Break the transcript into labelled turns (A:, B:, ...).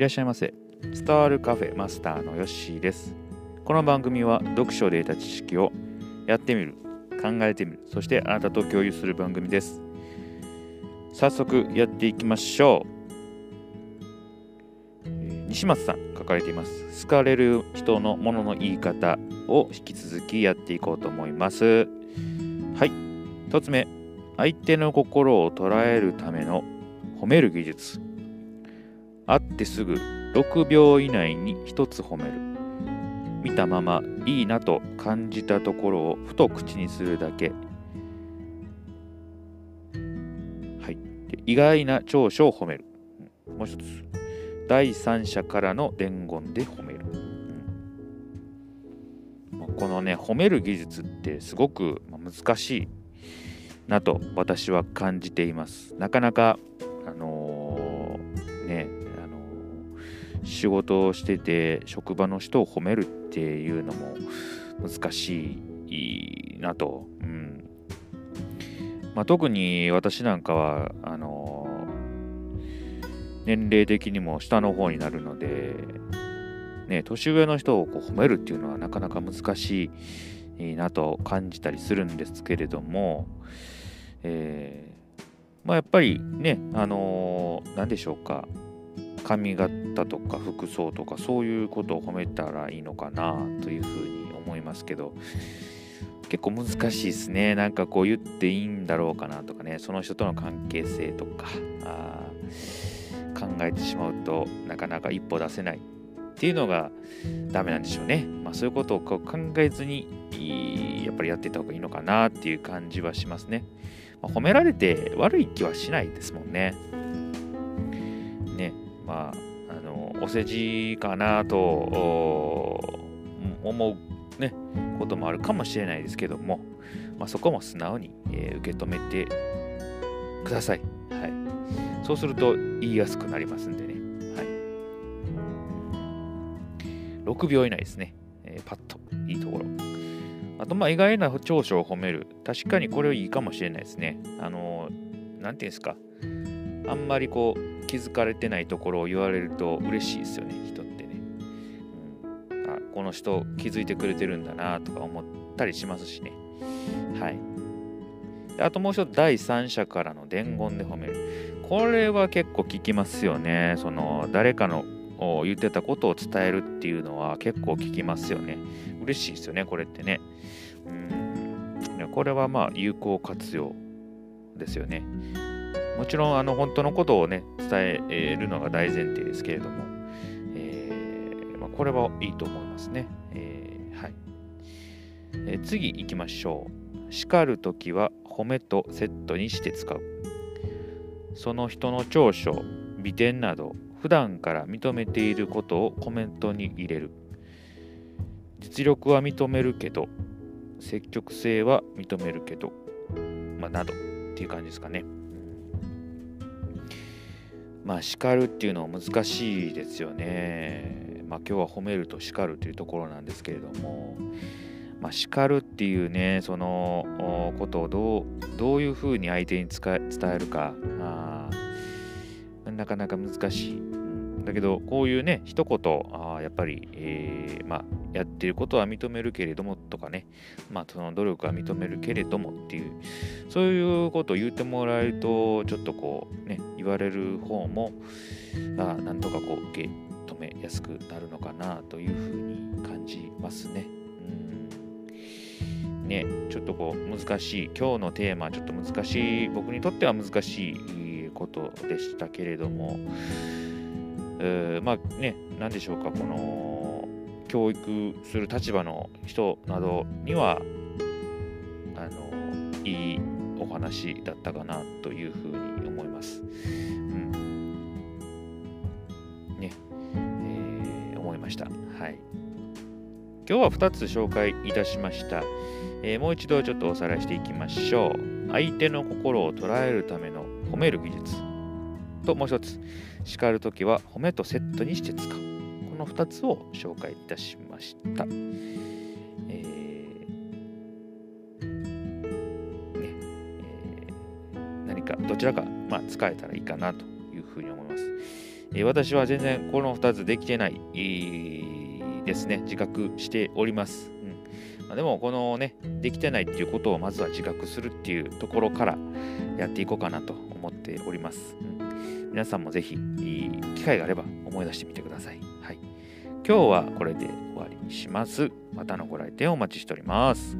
A: いらっしゃいませ。スタールカフェマスターのヨッシーです。この番組は読書で得た知識をやってみる、考えてみる、そしてあなたと共有する番組です。早速やっていきましょう。西松さん書かれています。好かれる人のものの言い方を引き続きやっていこうと思います。はい。一つ目。相手の心を捉えるための褒める技術。会ってすぐ6秒以内に1つ褒める。見たままいいなと感じたところをふと口にするだけ。はい。意外な長所を褒める。もう一つ。第三者からの伝言で褒める。このね、褒める技術ってすごく難しいなと私は感じています。なかなか、あのーね、仕事をしてて職場の人を褒めるっていうのも難しいなと。うんまあ、特に私なんかはあの年齢的にも下の方になるので、ね、年上の人をこう褒めるっていうのはなかなか難しいなと感じたりするんですけれども、えーまあ、やっぱりね、あのー何でしょうか、髪型とか服装とかそういうことを褒めたらいいのかなというふうに思いますけど、結構難しいですね。なんかこう言っていいんだろうかなとかね、その人との関係性とか、あ考えてしまうとなかなか一歩出せないっていうのがダメなんでしょうね。まあそういうことを考えずにやっぱりやっていった方がいいのかなっていう感じはしますね。まあ褒められて悪い気はしないですもんね。ね、まあ、あの、お世辞かなと思うね、こともあるかもしれないですけども、まあそこも素直に、えー受け止めてください。はい。そうすると言いやすくなりますんでね。はい。6秒以内ですね。えーパッといいところ。あと、まあ、意外な長所を褒める。確かにこれはいいかもしれないですね。あのー、なんていうんですか。あんまりこう、気づかれてないところを言われると嬉しいですよね、人ってね。うん、あ、この人気づいてくれてるんだなとか思ったりしますしね。はい。あともう一つ、第三者からの伝言で褒める。これは結構聞きますよね。その、誰かの言ってたことを伝えるっていうのは結構聞きますよね。嬉しいですよね、これってね。うん。これはまあ、有効活用ですよね。もちろん、あの、本当のことをね、伝えるのが大前提ですけれども、えーまあ、これはいいと思いますね。えーはい。えー次行きましょう。叱るときは褒めとセットにして使う。その人の長所、美点など、普段から認めていることをコメントに入れる。実力は認めるけど、積極性は認めるけど、まあ、などっていう感じですかね。まあ、叱るっていうのは難しいですよね。まあ、今日は褒めると叱るというところなんですけれども、まあ、叱るっていうね、そのことをどうどういうふうに相手に伝えるかあ、なかなか難しい。うんだけど、こういうね、一言、あーやっぱり、えーまあ、やってることは認めるけれどもとかね、まあ、その努力は認めるけれどもっていう、そういうことを言ってもらえると、ちょっとこう、ね、言われる方も、あーなんとかこう、受け止めやすくなるのかなというふうに感じますね。うんね、ちょっとこう難しい、今日のテーマはちょっと難しい、僕にとっては難しいことでしたけれども、えーまあね、なんでしょうか、この教育する立場の人などには、あのいいお話だったかなというふうに思います。うん。ね、えー思いました。はい。今日は2つ紹介いたしました。えーもう一度ちょっとおさらいしていきましょう。相手の心を捉えるための褒める技術。ともう一つ、叱るときは褒めとセットにして使う。この2つを紹介いたしました。えーねえー何かどちらか、まあ、使えたらいいかなというふうに思います。え私は全然この2つできてない、ですね、自覚しております。ま、でも、このね、できてないっていうことをまずは自覚するっていうところからやっていこうかなと思っております。うん、皆さんもぜひ、機会があれば思い出してみてください。はい、今日はこれで終わりにします。またのご来店お待ちしております。